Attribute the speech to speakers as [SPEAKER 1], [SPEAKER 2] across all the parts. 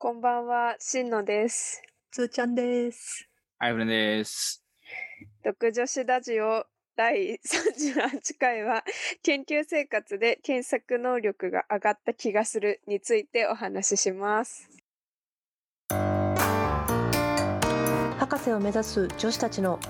[SPEAKER 1] こんばんは、しんのです。
[SPEAKER 2] つーちゃんです。
[SPEAKER 3] アイフレンです。
[SPEAKER 1] 独女子ラジオ第38回は、研究生活で検索能力が上がった気がするについてお話しします。
[SPEAKER 2] 博士を目指す女子たちの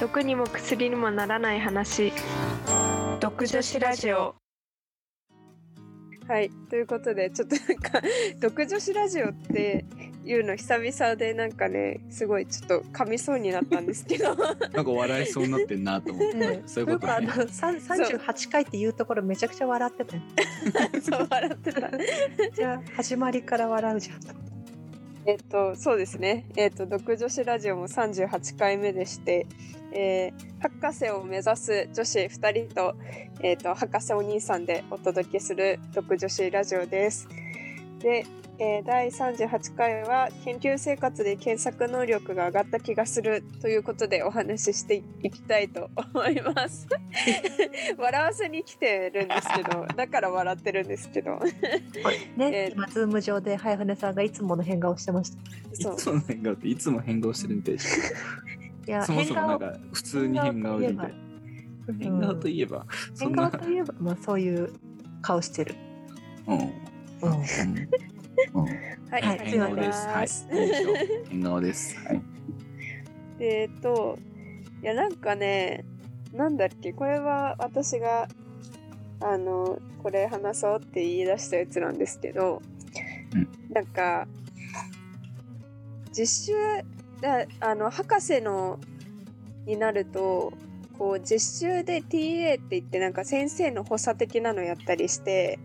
[SPEAKER 1] 毒にも薬にもならない話、毒女子ラジオ。はい、ということで、ちょっとなんか、毒女子ラジオっていうの久々でなんかね、すごいちょっと噛みそうになったんですけど、
[SPEAKER 3] なんか笑いそうになってんなと思って。
[SPEAKER 2] うん
[SPEAKER 3] そういうことね
[SPEAKER 2] なんかあのさん38回っていうところめちゃくちゃ笑ってたよ。
[SPEAKER 1] そう笑ってた。
[SPEAKER 2] じゃあ始まりから笑うじゃん。
[SPEAKER 1] えっと、そうですね。えっと、独女子ラジオも38回目でして、えー博士を目指す女子2人と、えっと、博士お兄さんでお届けする独女子ラジオです。で、えー第38回は研究生活で検索能力が上がった気がするということでお話ししていきたいと思います。笑わせに来てるんですけど、だから笑ってるんですけど。
[SPEAKER 2] ね、
[SPEAKER 1] えー
[SPEAKER 2] 今ズーム上で早船さんがいつもの変顔してました。
[SPEAKER 1] そう
[SPEAKER 3] いつもの変顔っていつも変顔してるみたいでし
[SPEAKER 2] いや
[SPEAKER 3] ょ。そもそもなん
[SPEAKER 2] 変
[SPEAKER 3] か普通に変顔でみたいな。変顔といえば、そ
[SPEAKER 2] 変顔。といえばまあそういう顔してる。
[SPEAKER 3] うん。
[SPEAKER 2] うん。
[SPEAKER 3] うん。
[SPEAKER 1] はい、
[SPEAKER 2] はい
[SPEAKER 3] 変顔です。はい。変顔です。はい。
[SPEAKER 1] えっと、いや、なんかね、なんだっけ、これは私が、あの、これ話そうって言い出したやつなんですけど、
[SPEAKER 3] うん
[SPEAKER 1] なんか、実習、だあの、博士の、になると、こう、実習で TA って言って、なんか先生の補佐的なのやったりして、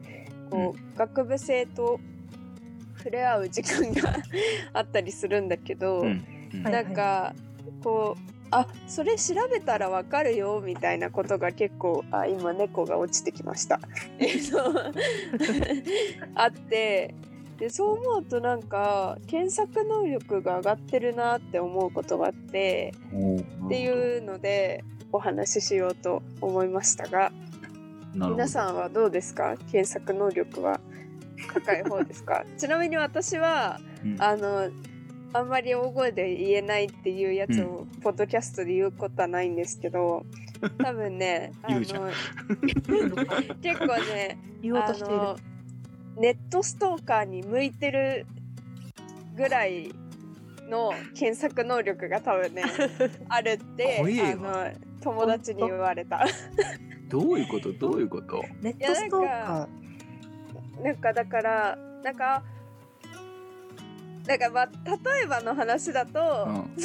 [SPEAKER 1] こう、学部生と触れ合う時間があったりするんだけど、
[SPEAKER 3] うん。うん
[SPEAKER 2] はい
[SPEAKER 1] なんかこうあそれ調べたらわかるよみたいなことが結構あ今猫が落ちてきました。えっとあってでそう思うとなんか検索能力が上がってるなって思うことがあってっていうのでお話ししようと思いましたが皆
[SPEAKER 3] ん。
[SPEAKER 1] さんはどうですか？検索能力は高い方ですか？ちなみに私は
[SPEAKER 3] うん。
[SPEAKER 1] あのあんまり大声で言えないっていうやつをポッドキャストで言うことはないんですけど 多分ねあの 結構ね。あのネットストーカーに向いてるぐらいの検索能力が多分ねあるってあの友達に言われた。
[SPEAKER 3] どういうこと？どういうこと？
[SPEAKER 2] ネットストーカ
[SPEAKER 1] なんかだからなんかなんかまあ例えばの話だと、
[SPEAKER 3] うん。うん。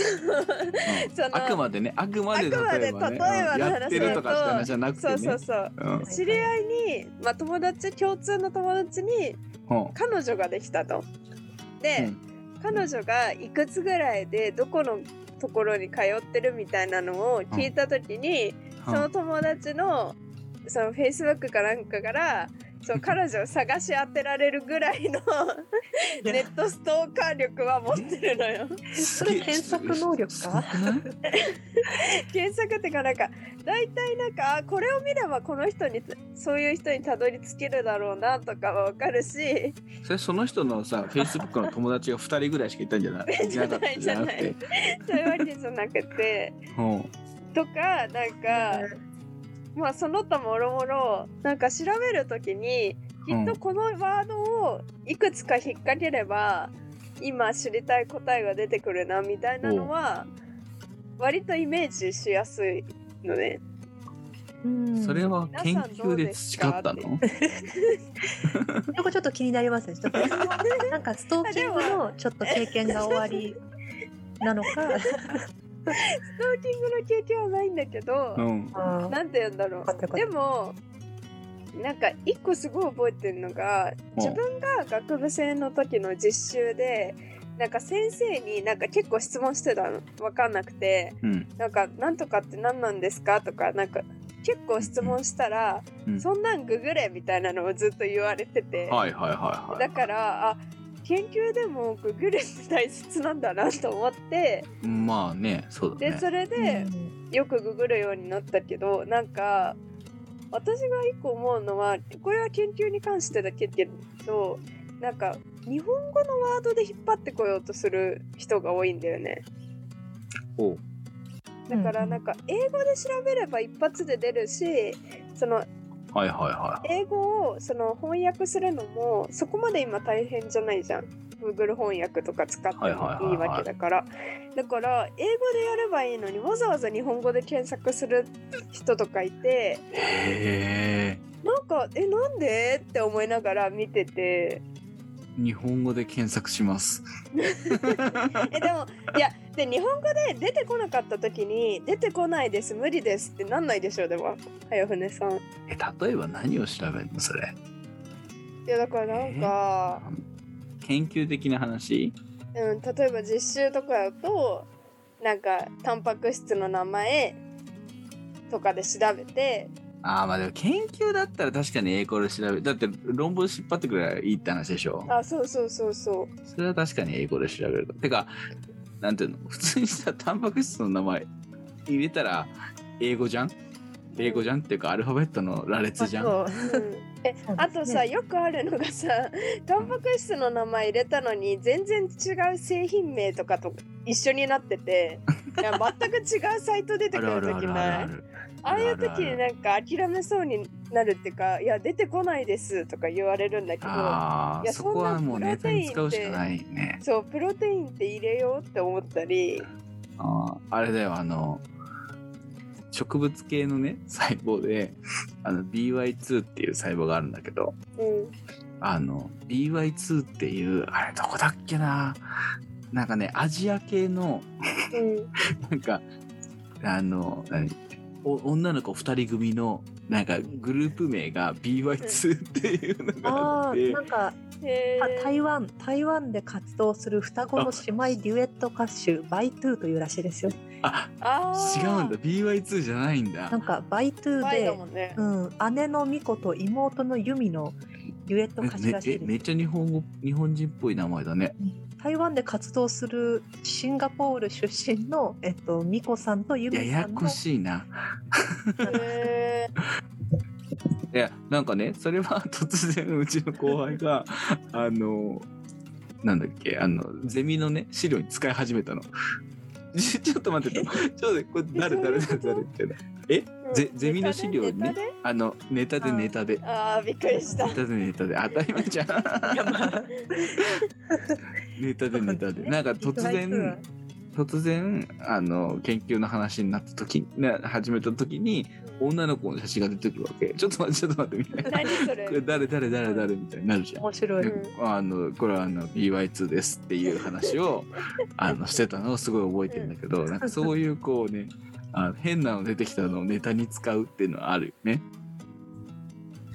[SPEAKER 1] その
[SPEAKER 3] あくまでね、あくまで例えばね、
[SPEAKER 1] ばの話
[SPEAKER 3] うん。やってるとかじゃなくてね。
[SPEAKER 1] そうそうそう。
[SPEAKER 3] うん。
[SPEAKER 1] 知り合いに、まあ、友達共通の友達に
[SPEAKER 3] うん。
[SPEAKER 1] 彼女ができたと。で、彼女がいくつぐらいでどこのところに通ってるみたいなのを聞いた時に、その友達のそのフェイスブックかなんかからその彼女を探し当てられるぐらいの
[SPEAKER 2] ー。
[SPEAKER 1] ネットストーカー力は持ってるのよ。
[SPEAKER 2] それ検索能力か？
[SPEAKER 1] 検索ってかなんか大体なんかあこれを見ればこの人にそういう人にたどり着けるだろうなとかはわかるし。
[SPEAKER 3] それその人のさ、フェイスブックの友達が2人ぐらいしかいたんじゃない？
[SPEAKER 1] じゃない
[SPEAKER 3] じゃなくて。
[SPEAKER 1] そういうわけじゃなくて。
[SPEAKER 3] うん。
[SPEAKER 1] とかなんかまあその他もろもろなんか調べるときにきっとこのワードをいくつか引っ掛ければ今知りたい答えが出てくるなみたいなのは割とイメージしやすいのね。
[SPEAKER 2] うん
[SPEAKER 3] それは研究で培ったの？
[SPEAKER 2] そこちょっと気になりますね。ちょっと なんかストーキングのちょっと経験が終わりなのか。
[SPEAKER 1] ストーキングの経験はないんだけど、
[SPEAKER 3] うん。
[SPEAKER 1] なんて言うんだろうでもなんか一個すごい覚えてるのが自分が学部生の時の実習でなんか先生になんか結構質問してたの分かんなくて
[SPEAKER 3] うん。
[SPEAKER 1] なんか「なんとかって何なんですか?」とかなんか結構質問したら「
[SPEAKER 3] うん
[SPEAKER 1] そんなんググれ」みたいなのをずっと言われてて、
[SPEAKER 3] はいはいはいはい。
[SPEAKER 1] だからあ研究でもググるって大切なんだなと思って
[SPEAKER 3] まあね、そうだ
[SPEAKER 1] で
[SPEAKER 3] ね。
[SPEAKER 1] それで、
[SPEAKER 2] うん
[SPEAKER 1] よくググるようになったけどなんか私が一個思うのはこれは研究に関してだけけどなんか日本語のワードで引っ張ってこようとする人が多いんだよね。だからなんか英語で調べれば一発で出るしその
[SPEAKER 3] はいはいは
[SPEAKER 1] 英語をその翻訳するのもそこまで今大変じゃないじゃん。Google 翻訳とか使ってもいいわけだから、だから英語でやればいいのにわざわざ日本語で検索する人とかいて
[SPEAKER 3] い。へえ。
[SPEAKER 1] なんかえなんでって思いながら見てて
[SPEAKER 3] 日本語で検索します。
[SPEAKER 1] えでもいやで日本語で出てこなかった時に出てこないです無理ですってなんないでしょうでも早船さん。
[SPEAKER 3] え、例えば何を調べるのそれ？
[SPEAKER 1] いやだからなんか、
[SPEAKER 3] 研究的な話？
[SPEAKER 1] うん、例えば実習とかだとなんかタンパク質の名前とかで調べて。
[SPEAKER 3] ああまあでも研究だったら確かに英語で調べるだって論文引っ張ってくればいいって話でしょ？
[SPEAKER 1] あそうそうそうそう。
[SPEAKER 3] それは確かに英語で調べるてかなんていうの？普通にさタンパク質の名前入れたら英語じゃん？英語じゃんっていうかアルファベットの羅列じゃん？
[SPEAKER 2] そう。
[SPEAKER 1] うん。えあとさよくあるのがさタンパク質の名前入れたのに全然違う製品名とかと一緒になってていや全く違うサイト出てくる時ない？
[SPEAKER 3] る。
[SPEAKER 1] ああいう時になんか諦めそうになるっていうか「いや出てこないです」とか言われるんだけどいや
[SPEAKER 3] そこはもうネタに使うしか
[SPEAKER 1] な
[SPEAKER 3] ないね。
[SPEAKER 1] そうプロテインって入れようって思ったり。
[SPEAKER 3] あーあれだよあの植物系のね細胞であの BY2 っていう細胞があるんだけど
[SPEAKER 1] うん。
[SPEAKER 3] あの BY2 っていうあれどこだっけななんかねアジア系の
[SPEAKER 1] うん。
[SPEAKER 3] なんかあの何？お女の子2人組のなんかグループ名が BY2 っていうのがあ
[SPEAKER 2] あ
[SPEAKER 3] って。
[SPEAKER 2] ーなんか台湾台湾で活動する双子の姉妹デュエット歌手バイトゥーというらしいですよ。
[SPEAKER 3] あ
[SPEAKER 1] あー。
[SPEAKER 3] 違うんだ。BY2 じゃないんだ。
[SPEAKER 2] なんかバイトゥー
[SPEAKER 1] バイだ
[SPEAKER 2] で
[SPEAKER 1] もんね。
[SPEAKER 2] うん、姉の美子と妹の由美のデュエット
[SPEAKER 3] え
[SPEAKER 2] 歌手
[SPEAKER 3] め
[SPEAKER 2] らしいです。
[SPEAKER 3] えめっちゃ日本語日本人っぽい名前だね
[SPEAKER 2] 台湾で活動するシンガポール出身の、えっと、美子さんと由
[SPEAKER 3] やや
[SPEAKER 2] 美さんの。
[SPEAKER 3] こしいな。
[SPEAKER 1] へ
[SPEAKER 3] いやなんかねそれは突然うちの後輩が あのなんだっけあのゼミのね資料に使い始めたの。ち ちょっと待ってとちょっとこれ誰誰誰誰ってなえ
[SPEAKER 1] ー
[SPEAKER 3] ゼゼミの資料にねあのネタでネタで
[SPEAKER 1] あーびっくりした
[SPEAKER 3] ネタでネタで当たり前じゃんネタでネタで。なんか突然突然あの研究の話になった時ね始めた時に女の子の写真が出てくるわけ。ちょっと待ってちょっと待ってみたいな。これ誰誰誰誰みたいになるじゃん。
[SPEAKER 2] 面白い、
[SPEAKER 1] うん
[SPEAKER 3] あのこれはあの BY2 ですっていう話を あのしてたのをすごい覚えてるんだけどなんかそういうこうねあ変なの出てきたのをネタに使うっていうのはあるよね。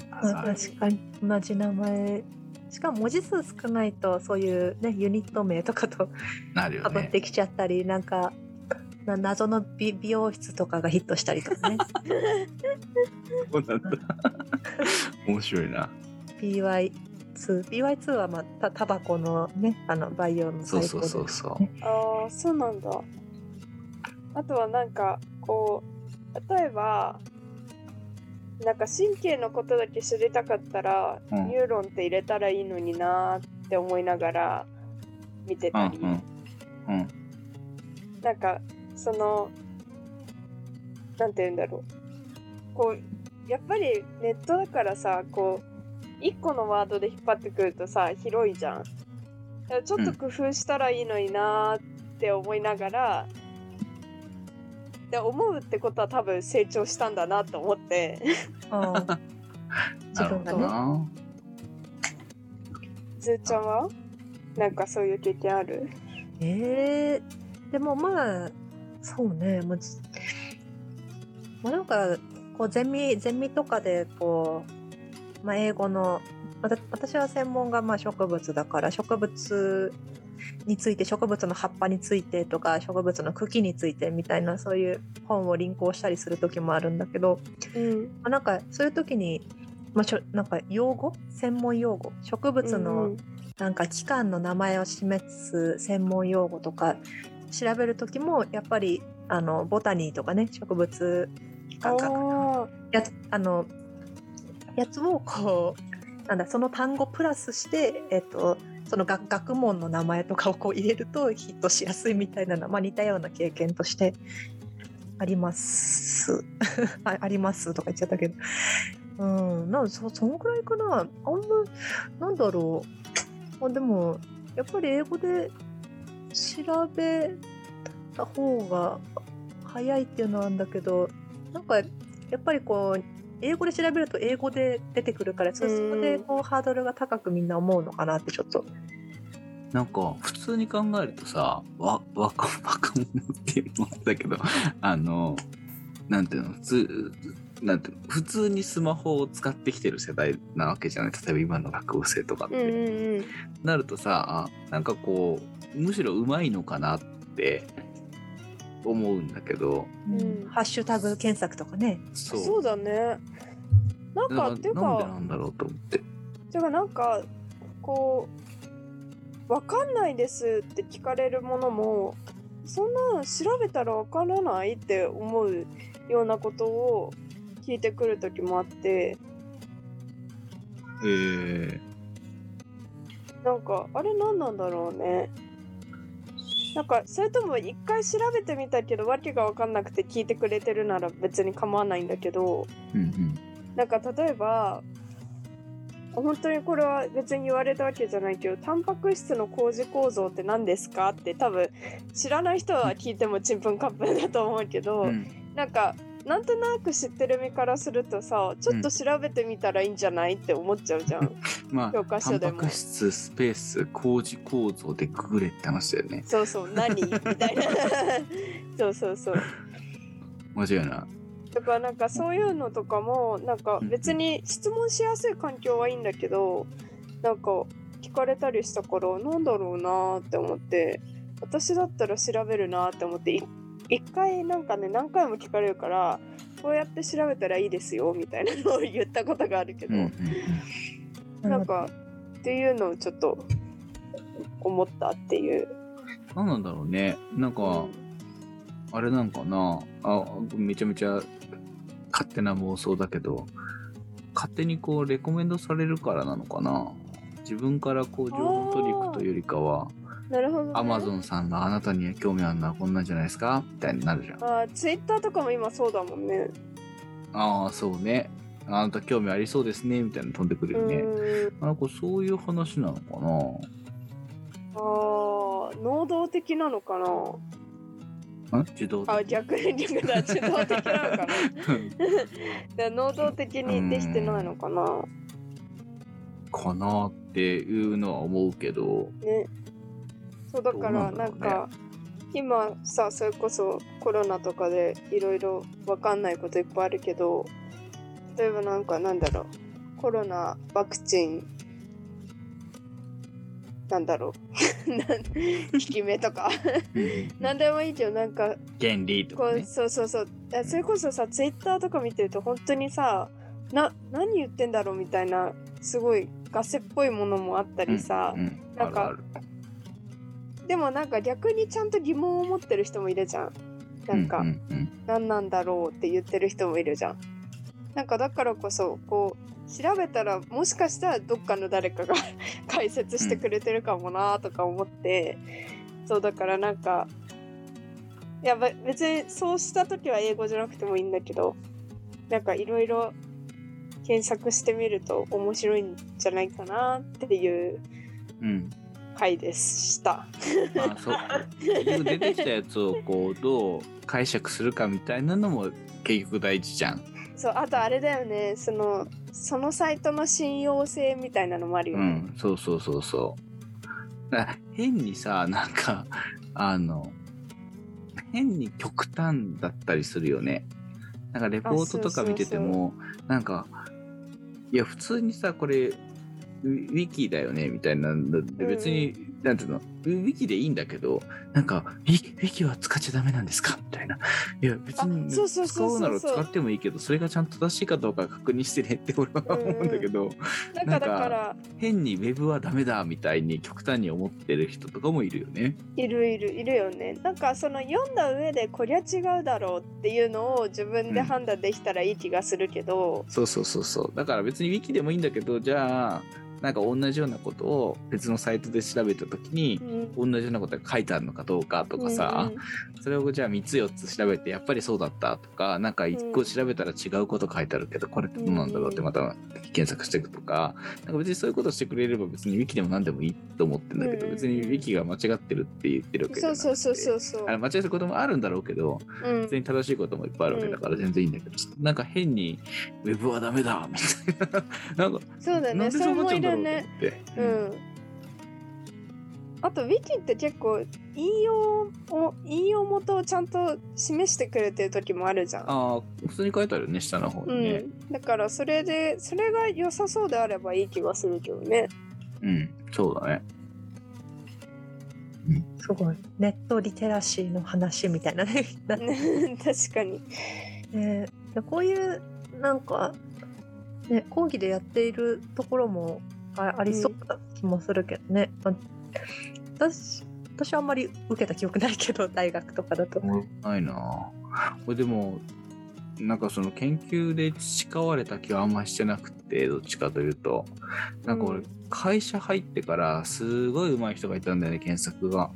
[SPEAKER 2] まあ、確かに。同じ名前しかも文字数少ないとそういうねユニット名とかと
[SPEAKER 3] なるよね。
[SPEAKER 2] かぶってきちゃったり、なんかな謎の美美容室とかがヒットしたりとかね
[SPEAKER 3] そうなんだ。面白いな。
[SPEAKER 2] BY2 BY2 はまあたタバコのねあの培養の
[SPEAKER 3] そう
[SPEAKER 2] 最高
[SPEAKER 3] そう
[SPEAKER 2] で
[SPEAKER 3] そうそう。
[SPEAKER 1] ああそうなんだあとはなんかこう例えばなんか神経のことだけ知りたかったら、
[SPEAKER 3] うん。
[SPEAKER 1] ニューロンって入れたらいいのになーって思いながら見て
[SPEAKER 3] うん
[SPEAKER 1] たり、
[SPEAKER 3] うんうん。
[SPEAKER 1] なんかそのなんて言うんだろう。こうやっぱりネットだからさこう一個のワードで引っ張ってくるとさ広いじゃん。ちょっと工夫したらいいのになーって思いながら、で思うってことは多分成長したんだなと思って。
[SPEAKER 2] 自
[SPEAKER 3] なるほ
[SPEAKER 2] 分がね。
[SPEAKER 3] どな。
[SPEAKER 1] ずーちゃんは？なんかそういう経験ある？
[SPEAKER 2] えー、でもまあそうね。もうじもうなんかこうゼミゼミとかでこう、まあ、英語のわた私は専門がまあ植物だから植物について植物の葉っぱについてとか植物の茎についてみたいなそういう本を輪行したりする時もあるんだけど、
[SPEAKER 1] うん。
[SPEAKER 2] まあ、なんかそういう時に、まあ、しょなんか用語？専門用語？植物の、
[SPEAKER 1] うん
[SPEAKER 2] なんか期間の名前を示す専門用語とか調べる時もやっぱりあのボタニーとかね植物学学
[SPEAKER 1] あ
[SPEAKER 2] やつあのやつをこうなんだその単語プラスして、えっと、その学学問の名前とかをこう入れるとヒットしやすいみたいな、まあ、似たような経験としてあります。あありますとか言っちゃったけど。うん。なんそそのくらいかな。あんまなんだろう。あでもやっぱり英語で調べた方が早いっていうのはあるんだけどなんかやっぱりこう英語で調べると英語で出てくるからそそこでこうハードルが高くみんな思うのかなってちょっと。
[SPEAKER 3] なんか普通に考えるとさわ若 若者っていうのもだけどあのなんていうの普通なんて普通にスマホを使ってきてる世代なわけじゃない？例えば今の学部生とかって。
[SPEAKER 1] うんうんうん。
[SPEAKER 3] なるとさなんかこうむしろうまいのかなって思うんだけど。
[SPEAKER 1] うん。
[SPEAKER 2] ハッシュタグ検索とかね。
[SPEAKER 3] そう。
[SPEAKER 1] そうだね。なん
[SPEAKER 3] だか
[SPEAKER 1] っていう
[SPEAKER 3] なんで
[SPEAKER 1] か
[SPEAKER 3] なんだろうと思って。
[SPEAKER 1] てかなんかこう「わかんないです」って聞かれるものもそんな調べたらわからないって思うようなことを聞いてくる時もあって。
[SPEAKER 3] えー。
[SPEAKER 1] なんかあれ何なんだろうねなんかそれとも一回調べてみたけど訳が分かんなくて聞いてくれてるなら別に構わないんだけど
[SPEAKER 3] うんうん。
[SPEAKER 1] なんか例えば本当にこれは別に言われたわけじゃないけどタンパク質の工事構造って何ですかって多分知らない人は聞いてもちんぷんかんぷんだと思うけど、
[SPEAKER 3] うん。
[SPEAKER 1] なんかなんとなく知ってる身からするとさちょっと調べてみたらいいんじゃない、って思っちゃうじゃん。
[SPEAKER 3] まあ
[SPEAKER 1] 教科書でも。
[SPEAKER 3] タンパク質スペース工事構造でググれって話だよね。
[SPEAKER 1] そうそう何？みたいな。そうそうそう。
[SPEAKER 3] 間違いない。
[SPEAKER 1] だからなんかそういうのとかもなんか別に質問しやすい環境はいいんだけどなんか聞かれたりしたからなんだろうなって思って私だったら調べるなって思って1回なんかね何回も聞かれるからこうやって調べたらいいですよみたいなのを言ったことがあるけど、
[SPEAKER 3] うん、
[SPEAKER 1] なんかっていうのをちょっと思ったっていう。
[SPEAKER 3] 何なんだろうね。なんか、あれなんかな。あめちゃめちゃ勝手な妄想だけど勝手にこうレコメンドされるからなのかな。自分からこう情報取りに行くというよりかは。
[SPEAKER 1] なるほど、ね。
[SPEAKER 3] アマゾンさんがあなたに興味あるのはこんなんじゃないですか？みたいになるじゃん。
[SPEAKER 1] あツイッターとかも今そうだもんね。
[SPEAKER 3] ああそうね。あなた興味ありそうですね。みたいなの飛んでくるよね、
[SPEAKER 1] うん。
[SPEAKER 3] なんかそういう話なのか
[SPEAKER 1] あー能動的なのかな？
[SPEAKER 3] なん自動的？
[SPEAKER 1] あ逆に逆だ自動的なのかな？で 能動的にできてないのかな？
[SPEAKER 3] かなっていうのは思うけど。
[SPEAKER 1] ねそうだから
[SPEAKER 3] なん
[SPEAKER 1] か今さそれこそコロナとかでいろいろわかんないこといっぱいあるけど例えばなんかなんだろうコロナワクチンなんだろうなん 効き目とか。なんでもいいけどなんか
[SPEAKER 3] 原理と
[SPEAKER 1] こう
[SPEAKER 3] かね
[SPEAKER 1] そうそうそう。あそれこそさツイッターとか見てると本当にさな何言ってんだろうみたいなすごいガセっぽいものもあったりさ、
[SPEAKER 3] うん、
[SPEAKER 1] なんか
[SPEAKER 3] あるある
[SPEAKER 1] でもなんか逆にちゃんと疑問を持ってる人もいるじゃん。なんか、何なんだろうって言ってる人もいるじゃん。なんかだからこそこう調べたらもしかしたらどっかの誰かが 解説してくれてるかもなとか思って、そうだからなんかいやべ別にそうした時は英語じゃなくてもいいんだけどなんかいろいろ検索してみると面白いんじゃないかなっていう。
[SPEAKER 3] うん
[SPEAKER 1] 回でした。
[SPEAKER 3] まあそう結局出てきたやつをこうどう解釈するかみたいなのも結局大事じゃん。
[SPEAKER 1] そうあとあれだよねそのそのサイトの信用性みたいなのもあるよね。
[SPEAKER 3] うん、そうそうそうそう。変にさなんかあの変に極端だったりするよね。なんかレポートとか見ててもなんかいや普通にさこれウィキだよねみたいなんだで
[SPEAKER 1] うん。
[SPEAKER 3] 別に、なんていうのウィキでいいんだけどなんかウィウィキは使っちゃダメなんですか？みたいな。いや別に
[SPEAKER 1] あそうそう
[SPEAKER 3] 使
[SPEAKER 1] そう。
[SPEAKER 3] なら使ってもいいけどそれがちゃんと正しいかどうか確認してねって俺は思うんだけど、
[SPEAKER 1] なん。か
[SPEAKER 3] なんか
[SPEAKER 1] だから
[SPEAKER 3] 変にウェブはダメだみたいに極端に思ってる人とかもいるよね。
[SPEAKER 1] いるいるいるよね。なんかその読んだ上でこりゃ違うだろうっていうのを自分で判断できたらいい気がするけど、
[SPEAKER 3] そうそうそうそう。だから別にウィキでもいいんだけど、じゃあ、なんか同じようなことを別のサイトで調べた時に
[SPEAKER 1] うん。
[SPEAKER 3] 同じようなことが書いてあるのかどうかとかさ、それをじゃあ3つ4つ調べてやっぱりそうだったとかなんか1個調べたら違うこと書いてあるけどこれってどうなんだろうってまた検索していくとかなんか別にそういうことしてくれれば別にウィキでも何でもいいと思ってんだけど
[SPEAKER 1] うん。
[SPEAKER 3] 別にウィキが間違ってるって言ってるわけじゃなくて
[SPEAKER 1] そうそうそうそう
[SPEAKER 3] 間違ってることもあるんだろうけど
[SPEAKER 1] うん。
[SPEAKER 3] 普通に正しいこともいっぱいあるわけだから全然いいんだけどさなんか変にウェブはダメだみたいな。なんか
[SPEAKER 1] そうだね。
[SPEAKER 3] なんで
[SPEAKER 1] それもい
[SPEAKER 3] そうなっちゃうんだ
[SPEAKER 1] ね
[SPEAKER 3] う
[SPEAKER 1] んあとウィキって結構引用を引用元をちゃんと示してくれてる時もあるじゃん。
[SPEAKER 3] ああ普通に書いてあるよね下の方
[SPEAKER 1] う
[SPEAKER 3] にね。
[SPEAKER 1] ん、だからそれでそれが良さそうであればいい気がするけどね。
[SPEAKER 3] うん、そうだね。
[SPEAKER 2] すごいネットリテラシーの話みたいなね
[SPEAKER 1] 確かに。
[SPEAKER 2] ねでこういうなんか、ね、講義でやっているところもあありそうな気もするけどね、まあ私私はあんまり受けた記憶ないけど大学とかだと。
[SPEAKER 3] ないな。あこれでもなんかその研究で培われた気はあんましてなくてどっちかというと。なんか俺、
[SPEAKER 1] うん。
[SPEAKER 3] 会社入ってからすごい上手い人がいたんだよね検索が。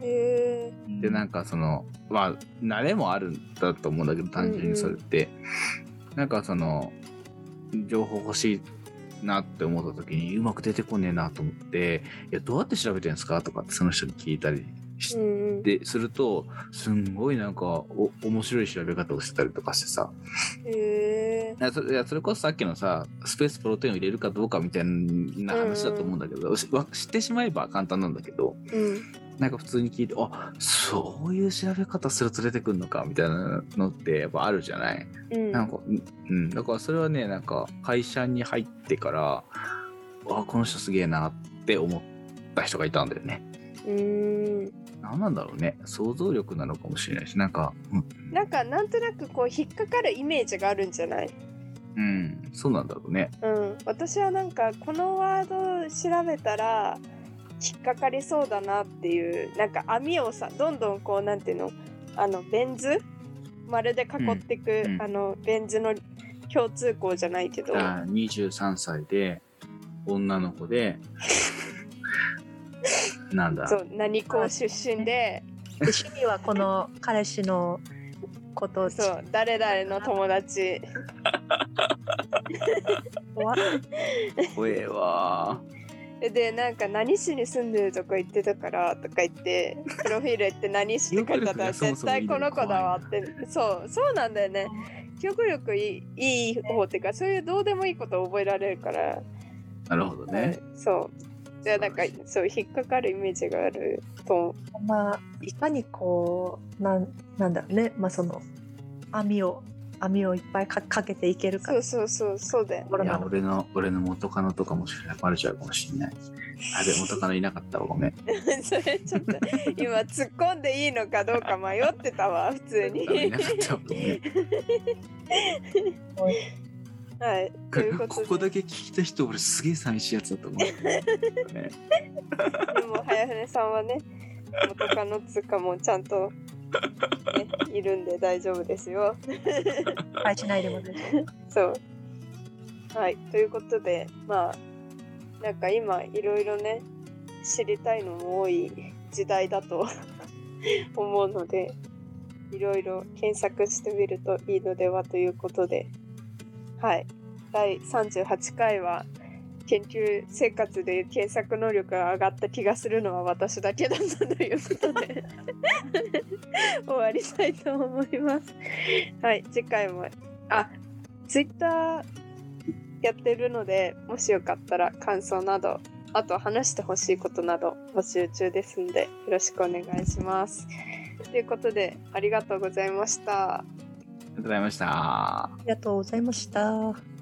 [SPEAKER 3] でなんかそのまあ慣れもあるんだと思うんだけど単純にそれって、なんかその情報欲しいなって思った時にうまく出てこねえなと思って「いやどうやって調べてるんですか?」とかってその人に聞いたりし
[SPEAKER 1] うんうん。
[SPEAKER 3] でするとすんごいなんかお面白い調べ方をしてたりとかしてさ
[SPEAKER 1] へ
[SPEAKER 3] それそれこそさっきのさスペースプロテインを入れるかどうかみたいな話だと思うんだけど、しわ知ってしまえば簡単なんだけど
[SPEAKER 1] うん。
[SPEAKER 3] なんか普通に聞いてあそういう調べ方すると出てくるのかみたいなのってやっぱあるじゃない、
[SPEAKER 1] うん。
[SPEAKER 3] なんかうんうん。だからそれはねなんか会社に入ってからあこの人すげえなって思った人がいたんだよね。
[SPEAKER 1] うん。
[SPEAKER 3] 何なんだろうね。想像力なのかもしれないしなんかうん。
[SPEAKER 1] なんかなんとなくこう引っかかるイメージがあるんじゃない？
[SPEAKER 3] うん、そうなんだろうね。
[SPEAKER 1] うん、私はなんかこのワードを調べたら引っかかりそうだなっていうなんか網をさどんどんこうなんていうのあのベン図？丸で囲っていく、
[SPEAKER 3] うんうん。
[SPEAKER 1] あのベン図の共通項じゃないけど、
[SPEAKER 3] あ23歳で女の子で なんだ？
[SPEAKER 1] そう何校出身で。
[SPEAKER 2] で趣味はこの彼氏のこと。を
[SPEAKER 1] そう誰々の友達。
[SPEAKER 2] わ
[SPEAKER 3] 怖えわ
[SPEAKER 1] でなんか何市に住んでるとこ行ってたからとか言って プロフィール行って何市って書いてあったら絶対この子だわって。そうそうなんだよね。記憶力いいいい方っていうかそういうどうでもいいことを覚えられるから、
[SPEAKER 3] なるほどね。
[SPEAKER 1] そう。じゃあなんかそう引っかかるイメージがあると
[SPEAKER 2] まあいかにこうなんなんだろうね。まあその網を網をいっぱいかかけていけるか
[SPEAKER 1] そうそうそうそうだよ
[SPEAKER 3] いや俺の俺の元カノとかもしれないバレちゃうかもしれない。あで元カノいなかったわごめん。
[SPEAKER 1] それちょっと今突っ込んでいいのかどうか迷ってたわ普通に
[SPEAKER 3] いなかったわごめん。
[SPEAKER 1] はいというこ
[SPEAKER 3] ここだけ聞いた人俺すげえ寂しいやつだと思う。ね、
[SPEAKER 1] でも早船さんはね元カノつうかもちゃんと、ね、いるんで大丈夫ですよ。
[SPEAKER 2] はいしないでもね
[SPEAKER 1] そう。はいということでまあなんか今いろいろね知りたいのも多い時代だと 思うのでいろいろ検索してみるといいのではということではい第38回は研究生活で検索能力が上がった気がするのは私だけだったということで 終わりたいと思います。はい次回もあツイッターやってるのでもしよかったら感想などあと話してほしいことなど募集中ですんでよろしくお願いします。ということでありがとうございました。
[SPEAKER 3] ありがとうございました。
[SPEAKER 2] ありがとうございました